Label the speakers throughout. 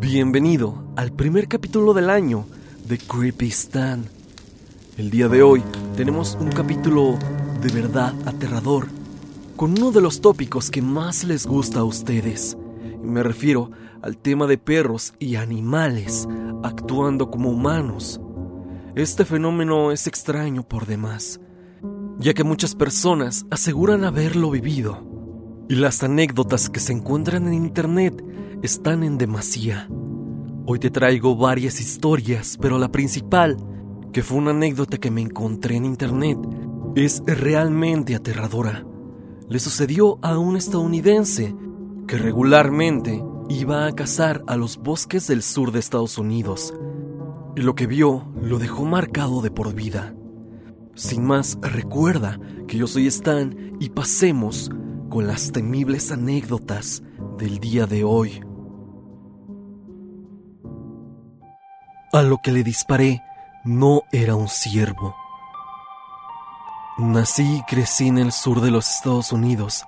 Speaker 1: Bienvenido al primer capítulo del año de Creepy Stan. El día de hoy tenemos un capítulo de verdad aterrador, con uno de los tópicos que más les gusta a ustedes. Y me refiero al tema de perros y animales actuando como humanos. Este fenómeno es extraño por demás, ya que muchas personas aseguran haberlo vivido. Y las anécdotas que se encuentran en internet están en demasía. Hoy te traigo varias historias, pero la principal, que fue una anécdota que me encontré en internet, es realmente aterradora. Le sucedió a un estadounidense que regularmente iba a cazar a los bosques del sur de Estados Unidos. Y lo que vio lo dejó marcado de por vida. Sin más, recuerda que yo soy Stan y pasemos con las temibles anécdotas del día de hoy. A lo que le disparé no era un ciervo. Nací y crecí en el sur de los Estados Unidos,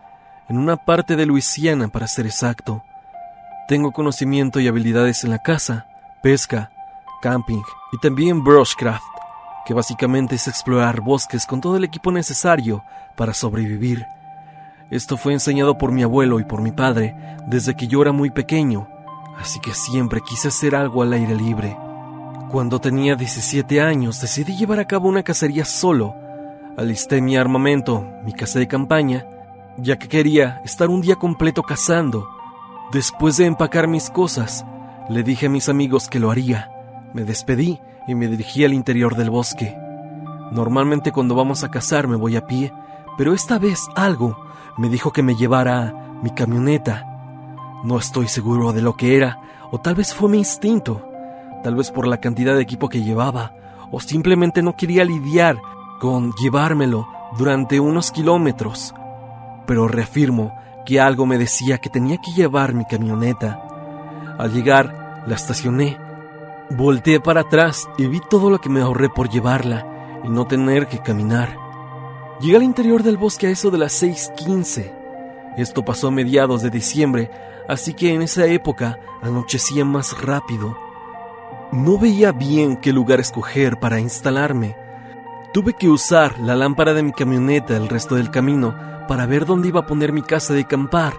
Speaker 1: en una parte de Luisiana para ser exacto. Tengo conocimiento y habilidades en la caza, pesca, camping y también brushcraft, que básicamente es explorar bosques con todo el equipo necesario para sobrevivir. Esto fue enseñado por mi abuelo y por mi padre desde que yo era muy pequeño, así que siempre quise hacer algo al aire libre. Cuando tenía 17 años decidí llevar a cabo una cacería solo. Alisté mi armamento, mi casa de campaña, ya que quería estar un día completo cazando. Después de empacar mis cosas, le dije a mis amigos que lo haría. Me despedí y me dirigí al interior del bosque. Normalmente cuando vamos a cazar me voy a pie, pero esta vez algo me dijo que me llevara mi camioneta. No estoy seguro de lo que era, o tal vez fue mi instinto tal vez por la cantidad de equipo que llevaba, o simplemente no quería lidiar con llevármelo durante unos kilómetros. Pero reafirmo que algo me decía que tenía que llevar mi camioneta. Al llegar, la estacioné. Volteé para atrás y vi todo lo que me ahorré por llevarla y no tener que caminar. Llegué al interior del bosque a eso de las 6:15. Esto pasó a mediados de diciembre, así que en esa época anochecía más rápido. No veía bien qué lugar escoger para instalarme. Tuve que usar la lámpara de mi camioneta el resto del camino para ver dónde iba a poner mi casa de acampar.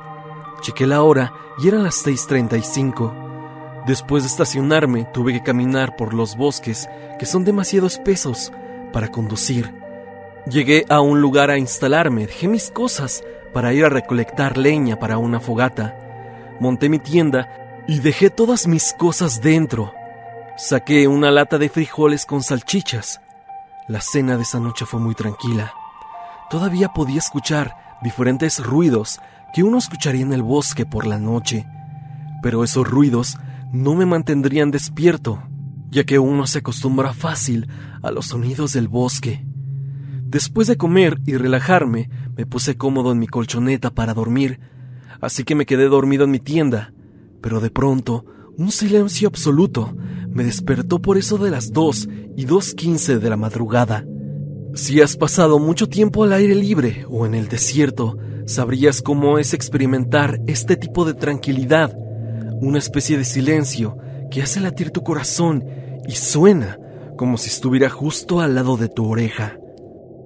Speaker 1: Chequé la hora y eran las 6.35. Después de estacionarme, tuve que caminar por los bosques que son demasiado espesos para conducir. Llegué a un lugar a instalarme, dejé mis cosas para ir a recolectar leña para una fogata. Monté mi tienda y dejé todas mis cosas dentro. Saqué una lata de frijoles con salchichas. La cena de esa noche fue muy tranquila. Todavía podía escuchar diferentes ruidos que uno escucharía en el bosque por la noche, pero esos ruidos no me mantendrían despierto, ya que uno se acostumbra fácil a los sonidos del bosque. Después de comer y relajarme, me puse cómodo en mi colchoneta para dormir, así que me quedé dormido en mi tienda, pero de pronto un silencio absoluto me despertó por eso de las 2 y 2.15 de la madrugada. Si has pasado mucho tiempo al aire libre o en el desierto, sabrías cómo es experimentar este tipo de tranquilidad, una especie de silencio que hace latir tu corazón y suena como si estuviera justo al lado de tu oreja.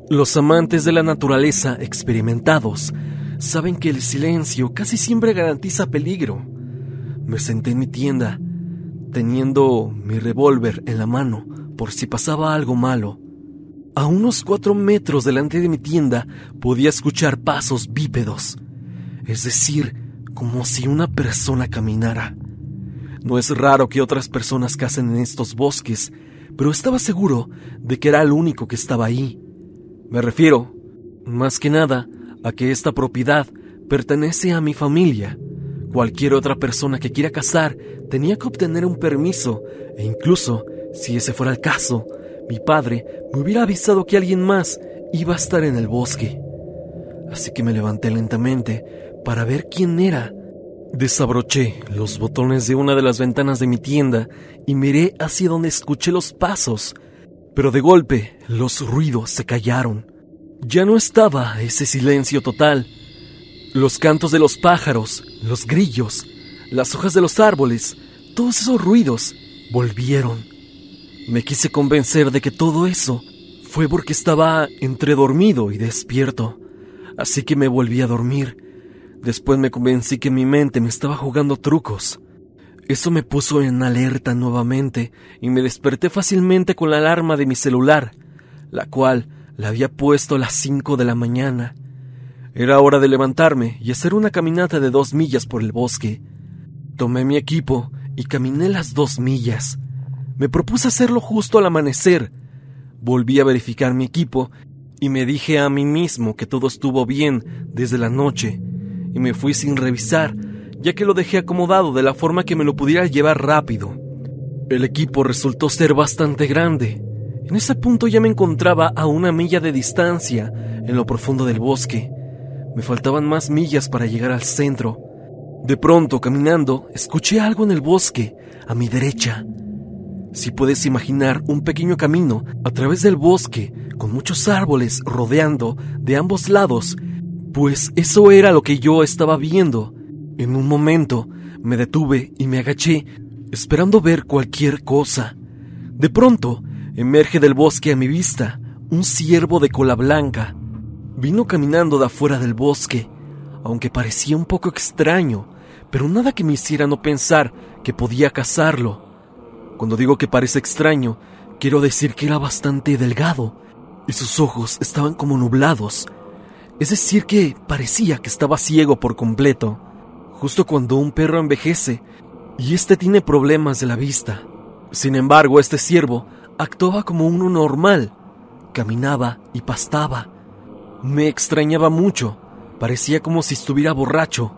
Speaker 1: Los amantes de la naturaleza experimentados saben que el silencio casi siempre garantiza peligro. Me senté en mi tienda teniendo mi revólver en la mano por si pasaba algo malo. A unos cuatro metros delante de mi tienda podía escuchar pasos bípedos, es decir, como si una persona caminara. No es raro que otras personas cacen en estos bosques, pero estaba seguro de que era el único que estaba ahí. Me refiero, más que nada, a que esta propiedad pertenece a mi familia Cualquier otra persona que quiera cazar tenía que obtener un permiso e incluso, si ese fuera el caso, mi padre me hubiera avisado que alguien más iba a estar en el bosque. Así que me levanté lentamente para ver quién era. Desabroché los botones de una de las ventanas de mi tienda y miré hacia donde escuché los pasos, pero de golpe los ruidos se callaron. Ya no estaba ese silencio total, los cantos de los pájaros, los grillos, las hojas de los árboles, todos esos ruidos volvieron. Me quise convencer de que todo eso fue porque estaba entre dormido y despierto, así que me volví a dormir. Después me convencí que mi mente me estaba jugando trucos. Eso me puso en alerta nuevamente y me desperté fácilmente con la alarma de mi celular, la cual la había puesto a las cinco de la mañana. Era hora de levantarme y hacer una caminata de dos millas por el bosque. Tomé mi equipo y caminé las dos millas. Me propuse hacerlo justo al amanecer. Volví a verificar mi equipo y me dije a mí mismo que todo estuvo bien desde la noche, y me fui sin revisar, ya que lo dejé acomodado de la forma que me lo pudiera llevar rápido. El equipo resultó ser bastante grande. En ese punto ya me encontraba a una milla de distancia en lo profundo del bosque. Me faltaban más millas para llegar al centro. De pronto, caminando, escuché algo en el bosque, a mi derecha. Si puedes imaginar un pequeño camino a través del bosque, con muchos árboles rodeando de ambos lados, pues eso era lo que yo estaba viendo. En un momento me detuve y me agaché, esperando ver cualquier cosa. De pronto, emerge del bosque a mi vista un ciervo de cola blanca. Vino caminando de afuera del bosque, aunque parecía un poco extraño, pero nada que me hiciera no pensar que podía cazarlo. Cuando digo que parece extraño, quiero decir que era bastante delgado y sus ojos estaban como nublados. Es decir, que parecía que estaba ciego por completo, justo cuando un perro envejece y este tiene problemas de la vista. Sin embargo, este ciervo actuaba como uno normal, caminaba y pastaba. Me extrañaba mucho, parecía como si estuviera borracho.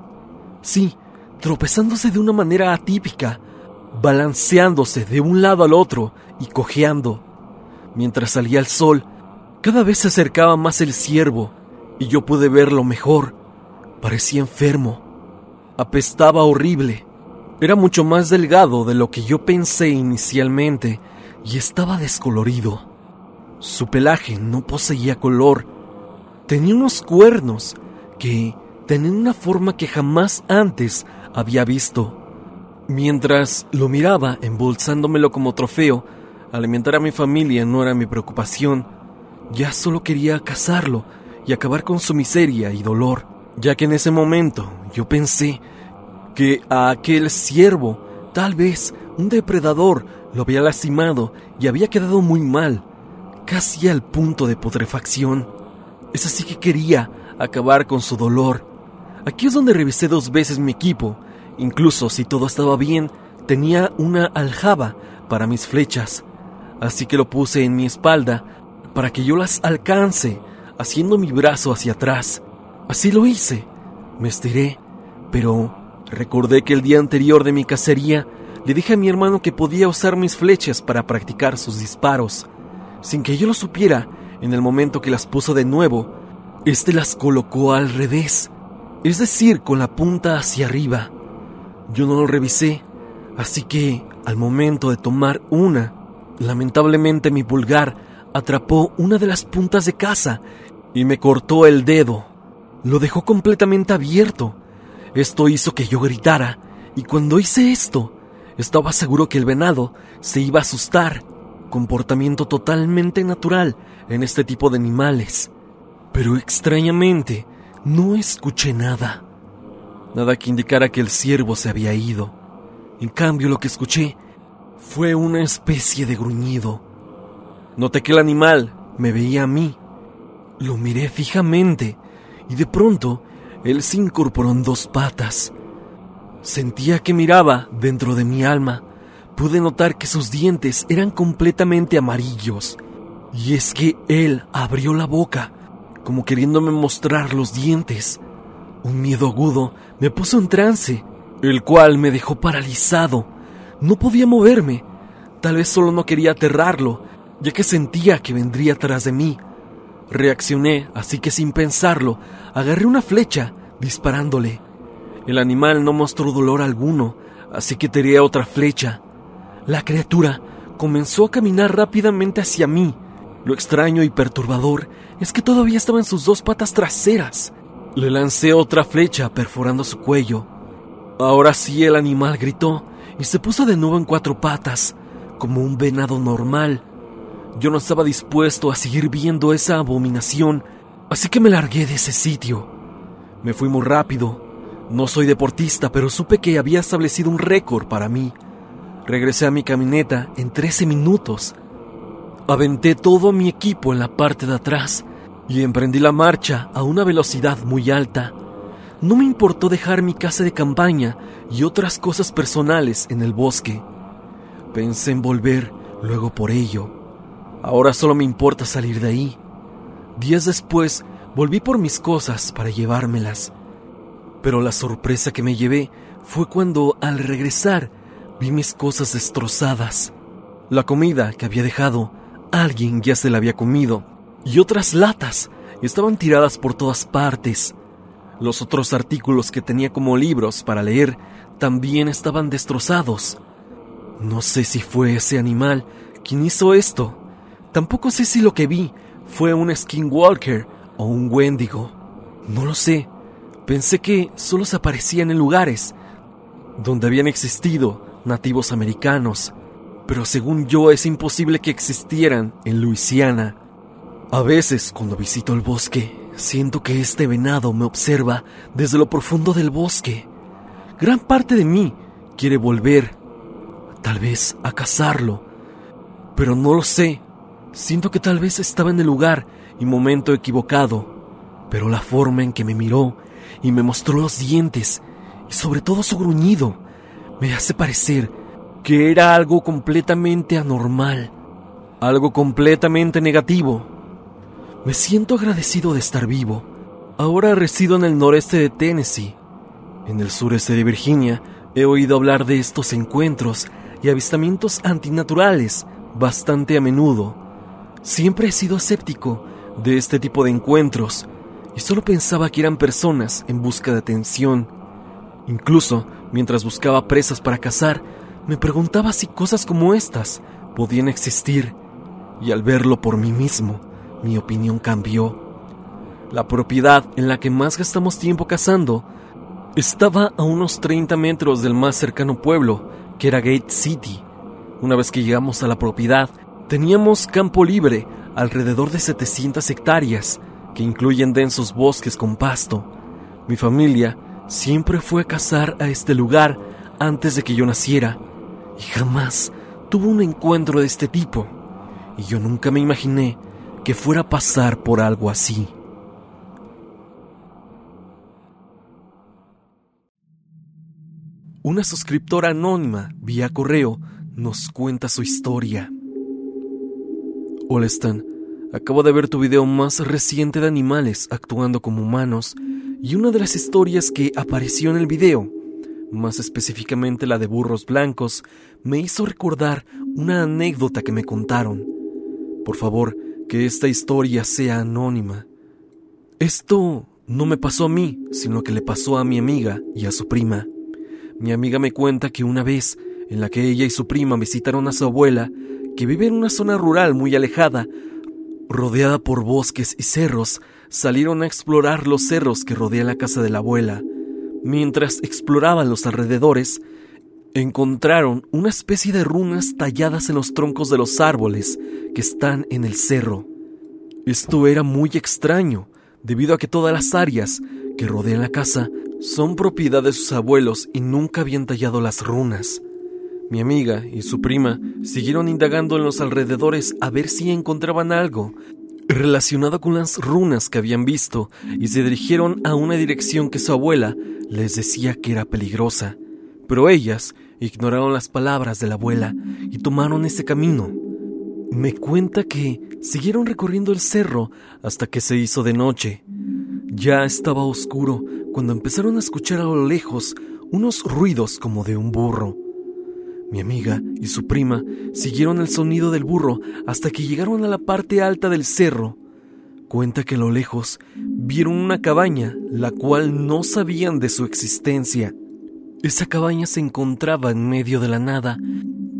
Speaker 1: Sí, tropezándose de una manera atípica, balanceándose de un lado al otro y cojeando. Mientras salía el sol, cada vez se acercaba más el ciervo y yo pude verlo mejor. Parecía enfermo. Apestaba horrible. Era mucho más delgado de lo que yo pensé inicialmente y estaba descolorido. Su pelaje no poseía color. Tenía unos cuernos que tenían una forma que jamás antes había visto. Mientras lo miraba, embolsándomelo como trofeo, alimentar a mi familia no era mi preocupación. Ya solo quería cazarlo y acabar con su miseria y dolor, ya que en ese momento yo pensé que a aquel ciervo, tal vez un depredador, lo había lastimado y había quedado muy mal, casi al punto de putrefacción. Es así que quería acabar con su dolor. Aquí es donde revisé dos veces mi equipo Incluso si todo estaba bien, tenía una aljaba para mis flechas, así que lo puse en mi espalda para que yo las alcance, haciendo mi brazo hacia atrás. Así lo hice. Me estiré, pero recordé que el día anterior de mi cacería le dije a mi hermano que podía usar mis flechas para practicar sus disparos. Sin que yo lo supiera, en el momento que las puso de nuevo, este las colocó al revés, es decir, con la punta hacia arriba. Yo no lo revisé, así que al momento de tomar una, lamentablemente mi pulgar atrapó una de las puntas de caza y me cortó el dedo. Lo dejó completamente abierto. Esto hizo que yo gritara, y cuando hice esto, estaba seguro que el venado se iba a asustar, comportamiento totalmente natural en este tipo de animales. Pero extrañamente, no escuché nada. Nada que indicara que el ciervo se había ido. En cambio, lo que escuché fue una especie de gruñido. Noté que el animal me veía a mí. Lo miré fijamente y de pronto él se incorporó en dos patas. Sentía que miraba dentro de mi alma. Pude notar que sus dientes eran completamente amarillos. Y es que él abrió la boca, como queriéndome mostrar los dientes. Un miedo agudo me puso en trance, el cual me dejó paralizado. No podía moverme. Tal vez solo no quería aterrarlo, ya que sentía que vendría tras de mí. Reaccioné, así que sin pensarlo, agarré una flecha, disparándole. El animal no mostró dolor alguno, así que tiré otra flecha. La criatura comenzó a caminar rápidamente hacia mí. Lo extraño y perturbador es que todavía estaba en sus dos patas traseras. Le lancé otra flecha perforando su cuello. Ahora sí el animal gritó y se puso de nuevo en cuatro patas, como un venado normal. Yo no estaba dispuesto a seguir viendo esa abominación, así que me largué de ese sitio. Me fui muy rápido. No soy deportista, pero supe que había establecido un récord para mí. Regresé a mi camioneta en 13 minutos. Aventé todo mi equipo en la parte de atrás y emprendí la marcha a una velocidad muy alta. No me importó dejar mi casa de campaña y otras cosas personales en el bosque. Pensé en volver luego por ello. Ahora solo me importa salir de ahí. Días después volví por mis cosas para llevármelas. Pero la sorpresa que me llevé fue cuando al regresar vi mis cosas destrozadas. La comida que había dejado, alguien ya se la había comido, y otras latas estaban tiradas por todas partes. Los otros artículos que tenía como libros para leer también estaban destrozados. No sé si fue ese animal quien hizo esto. Tampoco sé si lo que vi fue un skinwalker o un wendigo. No lo sé. Pensé que solo se aparecían en lugares donde habían existido nativos americanos, pero según yo es imposible que existieran en Luisiana. A veces, cuando visito el bosque, Siento que este venado me observa desde lo profundo del bosque. Gran parte de mí quiere volver, tal vez a cazarlo, pero no lo sé. Siento que tal vez estaba en el lugar y momento equivocado, pero la forma en que me miró y me mostró los dientes y sobre todo su gruñido me hace parecer que era algo completamente anormal, algo completamente negativo. Me siento agradecido de estar vivo. Ahora resido en el noreste de Tennessee. En el sureste de Virginia he oído hablar de estos encuentros y avistamientos antinaturales bastante a menudo. Siempre he sido escéptico de este tipo de encuentros y solo pensaba que eran personas en busca de atención. Incluso, mientras buscaba presas para cazar, me preguntaba si cosas como estas podían existir, y al verlo por mí mismo, mi opinión cambió. La propiedad en la que más gastamos tiempo cazando estaba a unos 30 metros del más cercano pueblo, que era Gate City. Una vez que llegamos a la propiedad, teníamos campo libre alrededor de 700 hectáreas, que incluyen densos bosques con pasto. Mi familia siempre fue a cazar a este lugar antes de que yo naciera, y jamás tuvo un encuentro de este tipo. Y yo nunca me imaginé que fuera a pasar por algo así. Una suscriptora anónima vía correo nos cuenta su historia. Hola Stan, acabo de ver tu video más reciente de animales actuando como humanos y una de las historias que apareció en el video, más específicamente la de burros blancos, me hizo recordar una anécdota que me contaron. Por favor, que esta historia sea anónima. Esto no me pasó a mí, sino que le pasó a mi amiga y a su prima. Mi amiga me cuenta que una vez en la que ella y su prima visitaron a su abuela, que vive en una zona rural muy alejada, rodeada por bosques y cerros, salieron a explorar los cerros que rodean la casa de la abuela. Mientras exploraban los alrededores, encontraron una especie de runas talladas en los troncos de los árboles que están en el cerro. Esto era muy extraño, debido a que todas las áreas que rodean la casa son propiedad de sus abuelos y nunca habían tallado las runas. Mi amiga y su prima siguieron indagando en los alrededores a ver si encontraban algo relacionado con las runas que habían visto y se dirigieron a una dirección que su abuela les decía que era peligrosa pero ellas ignoraron las palabras de la abuela y tomaron ese camino. Me cuenta que siguieron recorriendo el cerro hasta que se hizo de noche. Ya estaba oscuro cuando empezaron a escuchar a lo lejos unos ruidos como de un burro. Mi amiga y su prima siguieron el sonido del burro hasta que llegaron a la parte alta del cerro. Cuenta que a lo lejos vieron una cabaña, la cual no sabían de su existencia. Esa cabaña se encontraba en medio de la nada,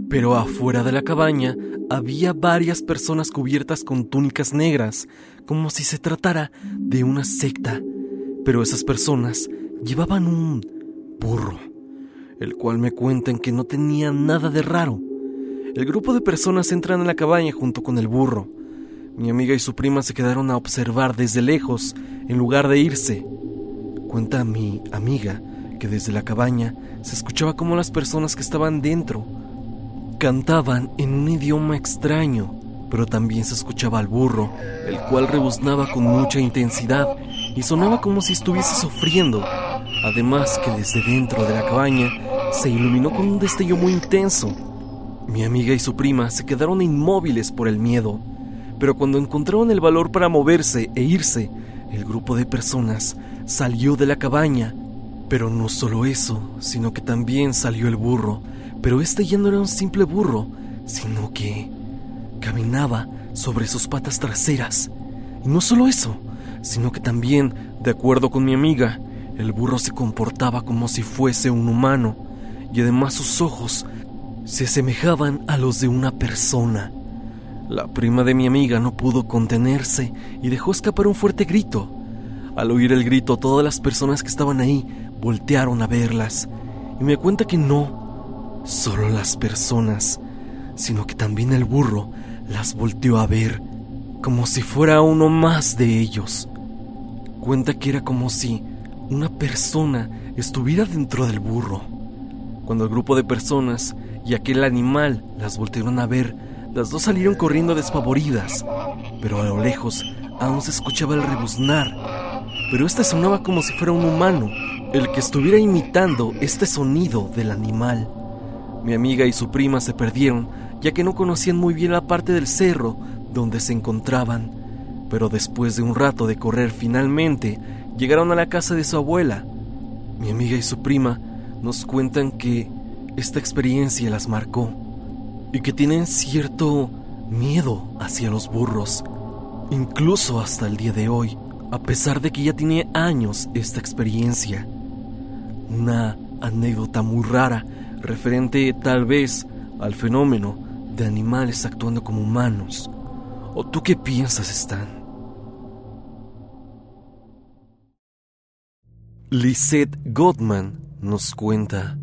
Speaker 1: pero afuera de la cabaña había varias personas cubiertas con túnicas negras, como si se tratara de una secta. Pero esas personas llevaban un burro. El cual me cuentan que no tenía nada de raro. El grupo de personas entran en la cabaña junto con el burro. Mi amiga y su prima se quedaron a observar desde lejos en lugar de irse. Cuenta mi amiga que desde la cabaña se escuchaba como las personas que estaban dentro cantaban en un idioma extraño, pero también se escuchaba al burro, el cual rebuznaba con mucha intensidad y sonaba como si estuviese sufriendo. Además que desde dentro de la cabaña se iluminó con un destello muy intenso. Mi amiga y su prima se quedaron inmóviles por el miedo, pero cuando encontraron el valor para moverse e irse, el grupo de personas salió de la cabaña. Pero no solo eso, sino que también salió el burro, pero este ya no era un simple burro, sino que caminaba sobre sus patas traseras. Y no solo eso, sino que también, de acuerdo con mi amiga, el burro se comportaba como si fuese un humano, y además sus ojos se asemejaban a los de una persona. La prima de mi amiga no pudo contenerse y dejó escapar un fuerte grito. Al oír el grito, todas las personas que estaban ahí voltearon a verlas y me cuenta que no solo las personas, sino que también el burro las volteó a ver como si fuera uno más de ellos. Cuenta que era como si una persona estuviera dentro del burro. Cuando el grupo de personas y aquel animal las voltearon a ver, las dos salieron corriendo despavoridas, pero a lo lejos aún se escuchaba el rebuznar. Pero este sonaba como si fuera un humano, el que estuviera imitando este sonido del animal. Mi amiga y su prima se perdieron, ya que no conocían muy bien la parte del cerro donde se encontraban. Pero después de un rato de correr finalmente, llegaron a la casa de su abuela. Mi amiga y su prima nos cuentan que esta experiencia las marcó y que tienen cierto miedo hacia los burros, incluso hasta el día de hoy, a pesar de que ya tiene años esta experiencia. Una anécdota muy rara referente tal vez al fenómeno de animales actuando como humanos. ¿O tú qué piensas, Stan? Lisette Gottman nos cuenta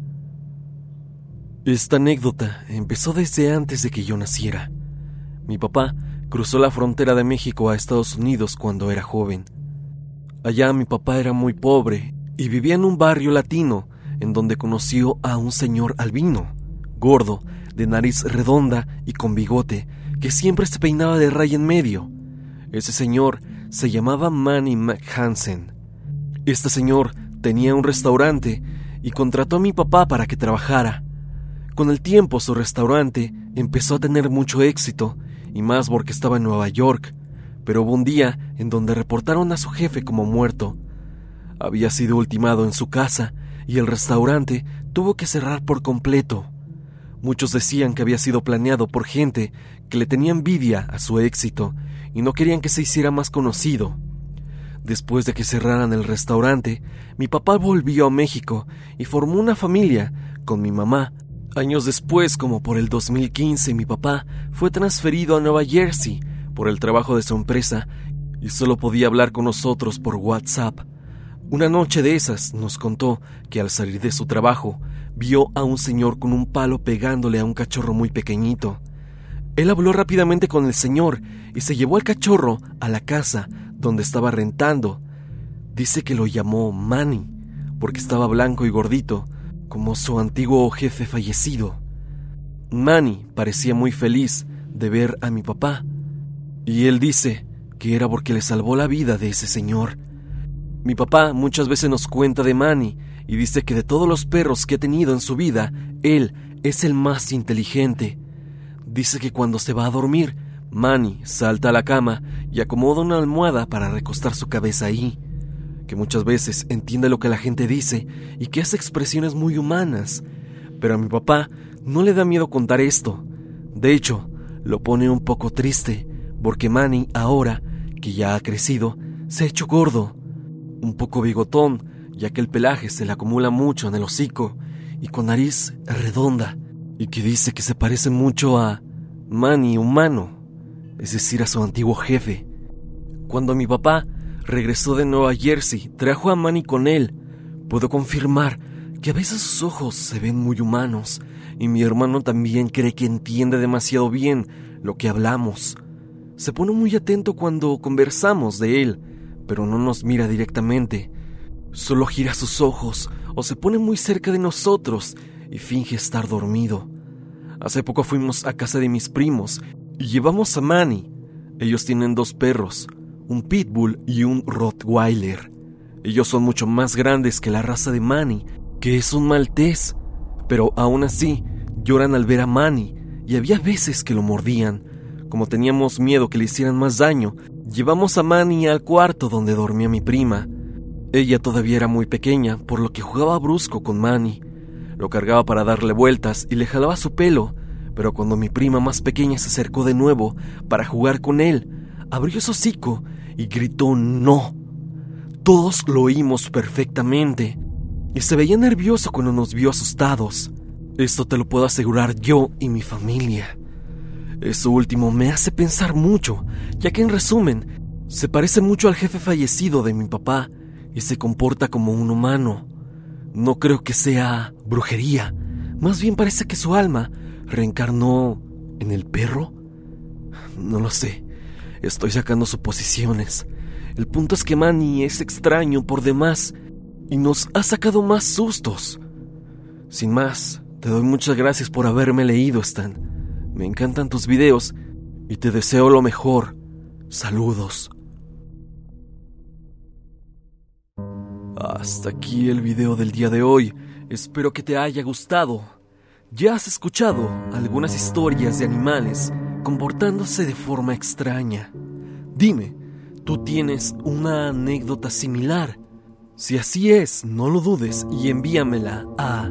Speaker 1: esta anécdota empezó desde antes de que yo naciera. Mi papá cruzó la frontera de México a Estados Unidos cuando era joven. Allá mi papá era muy pobre y vivía en un barrio latino en donde conoció a un señor albino, gordo, de nariz redonda y con bigote, que siempre se peinaba de raya en medio. Ese señor se llamaba Manny McHansen. Este señor tenía un restaurante y contrató a mi papá para que trabajara. Con el tiempo su restaurante empezó a tener mucho éxito, y más porque estaba en Nueva York, pero hubo un día en donde reportaron a su jefe como muerto. Había sido ultimado en su casa y el restaurante tuvo que cerrar por completo. Muchos decían que había sido planeado por gente que le tenía envidia a su éxito y no querían que se hiciera más conocido. Después de que cerraran el restaurante, mi papá volvió a México y formó una familia con mi mamá, Años después, como por el 2015, mi papá fue transferido a Nueva Jersey por el trabajo de su empresa y solo podía hablar con nosotros por WhatsApp. Una noche de esas nos contó que al salir de su trabajo vio a un señor con un palo pegándole a un cachorro muy pequeñito. Él habló rápidamente con el señor y se llevó al cachorro a la casa donde estaba rentando. Dice que lo llamó Manny porque estaba blanco y gordito como su antiguo jefe fallecido. Manny parecía muy feliz de ver a mi papá, y él dice que era porque le salvó la vida de ese señor. Mi papá muchas veces nos cuenta de Manny y dice que de todos los perros que ha tenido en su vida, él es el más inteligente. Dice que cuando se va a dormir, Manny salta a la cama y acomoda una almohada para recostar su cabeza ahí que muchas veces entiende lo que la gente dice y que hace expresiones muy humanas. Pero a mi papá no le da miedo contar esto. De hecho, lo pone un poco triste, porque Manny ahora, que ya ha crecido, se ha hecho gordo, un poco bigotón, ya que el pelaje se le acumula mucho en el hocico y con nariz redonda, y que dice que se parece mucho a Manny humano, es decir, a su antiguo jefe. Cuando mi papá regresó de Nueva Jersey, trajo a Manny con él. Puedo confirmar que a veces sus ojos se ven muy humanos y mi hermano también cree que entiende demasiado bien lo que hablamos. Se pone muy atento cuando conversamos de él, pero no nos mira directamente. Solo gira sus ojos o se pone muy cerca de nosotros y finge estar dormido. Hace poco fuimos a casa de mis primos y llevamos a Manny. Ellos tienen dos perros, un pitbull y un rottweiler. Ellos son mucho más grandes que la raza de Manny, que es un maltés, pero aún así lloran al ver a Manny y había veces que lo mordían. Como teníamos miedo que le hicieran más daño, llevamos a Manny al cuarto donde dormía mi prima. Ella todavía era muy pequeña, por lo que jugaba brusco con Manny. Lo cargaba para darle vueltas y le jalaba su pelo, pero cuando mi prima más pequeña se acercó de nuevo para jugar con él, abrió su hocico y gritó no. Todos lo oímos perfectamente y se veía nervioso cuando nos vio asustados. Esto te lo puedo asegurar yo y mi familia. Eso último me hace pensar mucho, ya que en resumen, se parece mucho al jefe fallecido de mi papá y se comporta como un humano. No creo que sea brujería, más bien parece que su alma reencarnó en el perro. No lo sé, estoy sacando suposiciones. El punto es que Manny es extraño por demás y nos ha sacado más sustos. Sin más, te doy muchas gracias por haberme leído, Stan. Me encantan tus videos y te deseo lo mejor. Saludos. Hasta aquí el video del día de hoy. Espero que te haya gustado. Ya has escuchado algunas historias de animales comportándose de forma extraña. Dime, ¿tú tienes una anécdota similar? Si así es, no lo dudes y envíamela a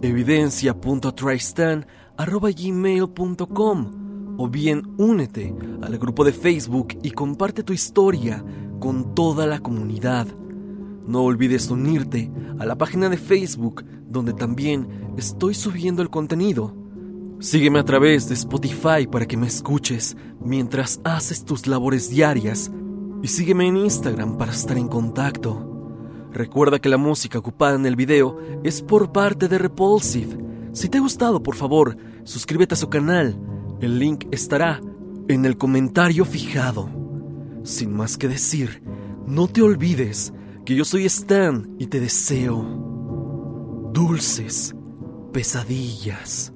Speaker 1: evidencia.tristan.gmail.com o bien únete al grupo de Facebook y comparte tu historia con toda la comunidad. No olvides unirte a la página de Facebook donde también estoy subiendo el contenido. Sígueme a través de Spotify para que me escuches mientras haces tus labores diarias y sígueme en Instagram para estar en contacto. Recuerda que la música ocupada en el video es por parte de Repulsive. Si te ha gustado, por favor, suscríbete a su canal. El link estará en el comentario fijado. Sin más que decir, no te olvides que yo soy Stan y te deseo dulces pesadillas.